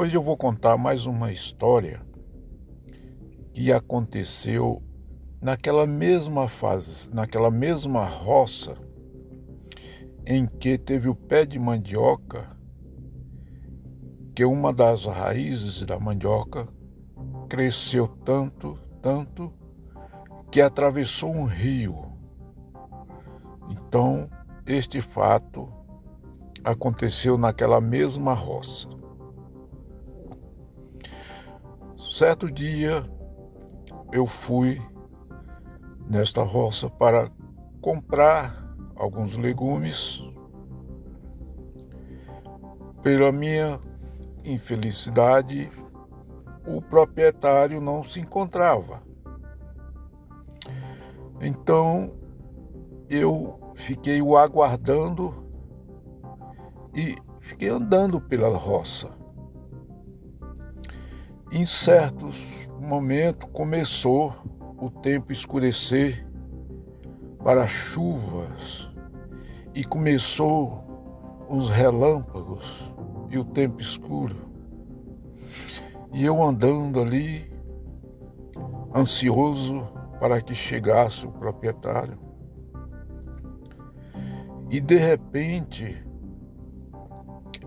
Hoje eu vou contar mais uma história que aconteceu naquela mesma fase, naquela mesma roça em que teve o pé de mandioca, que uma das raízes da mandioca cresceu tanto, tanto, que atravessou um rio. Então, este fato aconteceu naquela mesma roça. Certo dia eu fui nesta roça para comprar alguns legumes. Pela minha infelicidade, o proprietário não se encontrava. Então eu fiquei o aguardando e fiquei andando pela roça. Em certos momentos começou o tempo escurecer para chuvas e começou os relâmpagos e o tempo escuro. E eu andando ali, ansioso para que chegasse o proprietário. E de repente,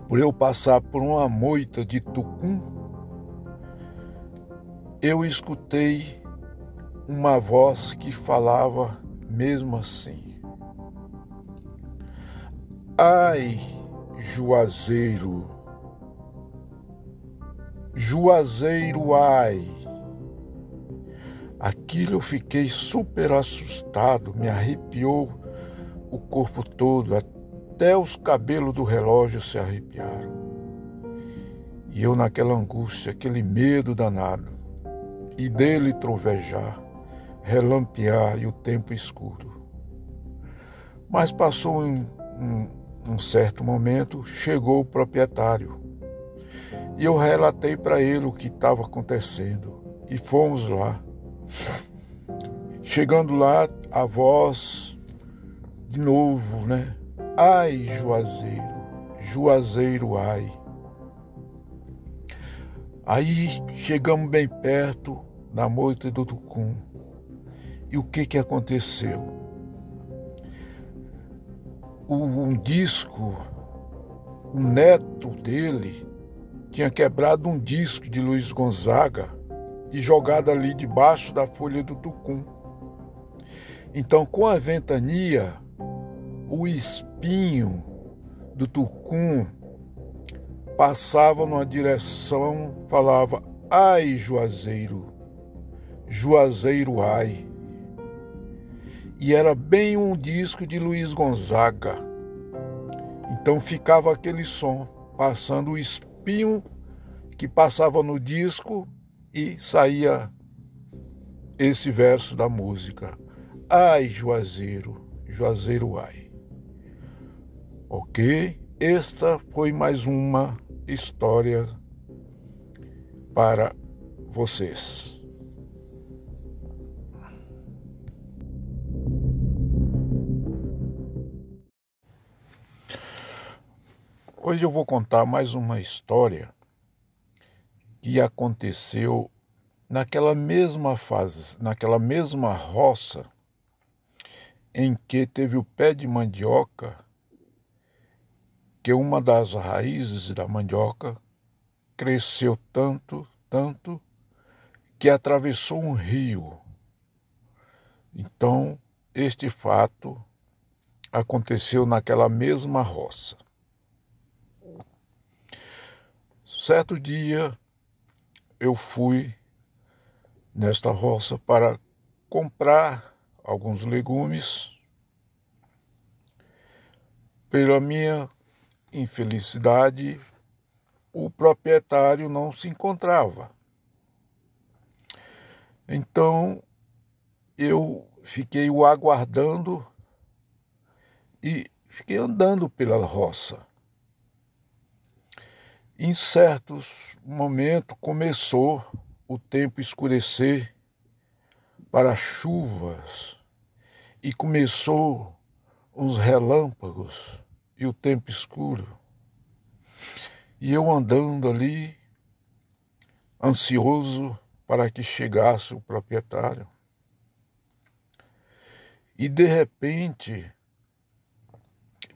por eu passar por uma moita de tucum, eu escutei uma voz que falava mesmo assim. Ai, Juazeiro, Juazeiro, ai. Aquilo eu fiquei super assustado, me arrepiou o corpo todo, até os cabelos do relógio se arrepiaram. E eu naquela angústia, aquele medo danado, e dele trovejar, relampear e o tempo escuro. Mas passou um, um, um certo momento, chegou o proprietário. E eu relatei para ele o que estava acontecendo. E fomos lá. Chegando lá, a voz de novo, né? Ai, Juazeiro, Juazeiro, ai. Aí chegamos bem perto da moita do Tucum. E o que que aconteceu? um disco, o neto dele tinha quebrado um disco de Luiz Gonzaga e jogado ali debaixo da folha do tucum. Então, com a ventania, o espinho do tucum passava numa direção, falava: Ai, Juazeiro, Juazeiro, ai. E era bem um disco de Luiz Gonzaga. Então ficava aquele som, passando o espinho que passava no disco e saía esse verso da música. Ai, Juazeiro, Juazeiro, ai. Ok? Esta foi mais uma história para vocês. Hoje eu vou contar mais uma história que aconteceu naquela mesma fase, naquela mesma roça em que teve o pé de mandioca, que uma das raízes da mandioca cresceu tanto, tanto, que atravessou um rio. Então, este fato aconteceu naquela mesma roça. Certo dia, eu fui nesta roça para comprar alguns legumes. Pela minha infelicidade, o proprietário não se encontrava. Então eu fiquei o aguardando e fiquei andando pela roça. Em certos momentos começou o tempo escurecer para chuvas e começou os relâmpagos e o tempo escuro. E eu andando ali, ansioso para que chegasse o proprietário. E de repente,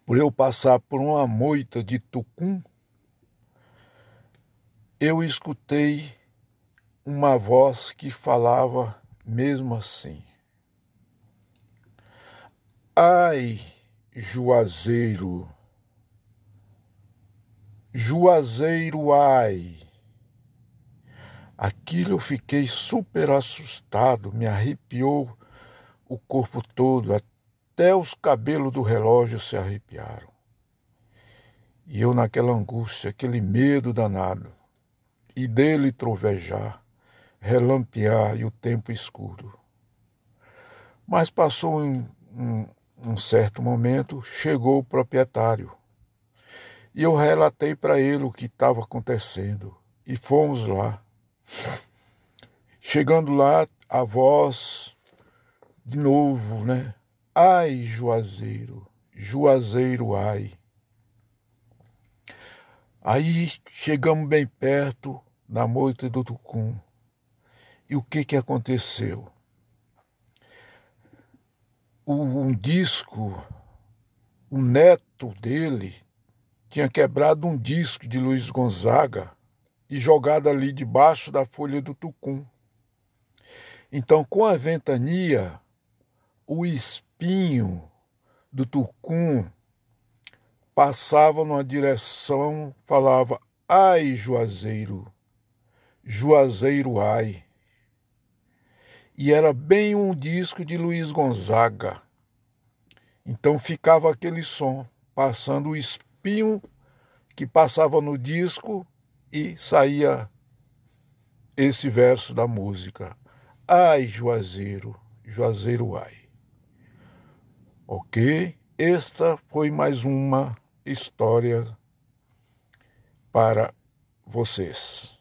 por eu passar por uma moita de tucum, eu escutei uma voz que falava mesmo assim. Ai, Juazeiro, Juazeiro, ai. Aquilo eu fiquei super assustado, me arrepiou o corpo todo, até os cabelos do relógio se arrepiaram. E eu naquela angústia, aquele medo danado, e dele trovejar, relampear e o tempo escuro. Mas passou um, um, um certo momento, chegou o proprietário. E eu relatei para ele o que estava acontecendo. E fomos lá. Chegando lá, a voz de novo, né? Ai, Juazeiro, Juazeiro, ai. Aí chegamos bem perto da moita do Tucum. E o que que aconteceu? um disco, o neto dele tinha quebrado um disco de Luiz Gonzaga e jogado ali debaixo da folha do tucum. Então, com a ventania, o espinho do tucum passava numa direção, falava: Ai, Juazeiro, Juazeiro, ai e era bem um disco de Luiz Gonzaga. Então ficava aquele som, passando o espinho que passava no disco e saía esse verso da música. Ai, Juazeiro, Juazeiro ai. Ok? Esta foi mais uma história para vocês.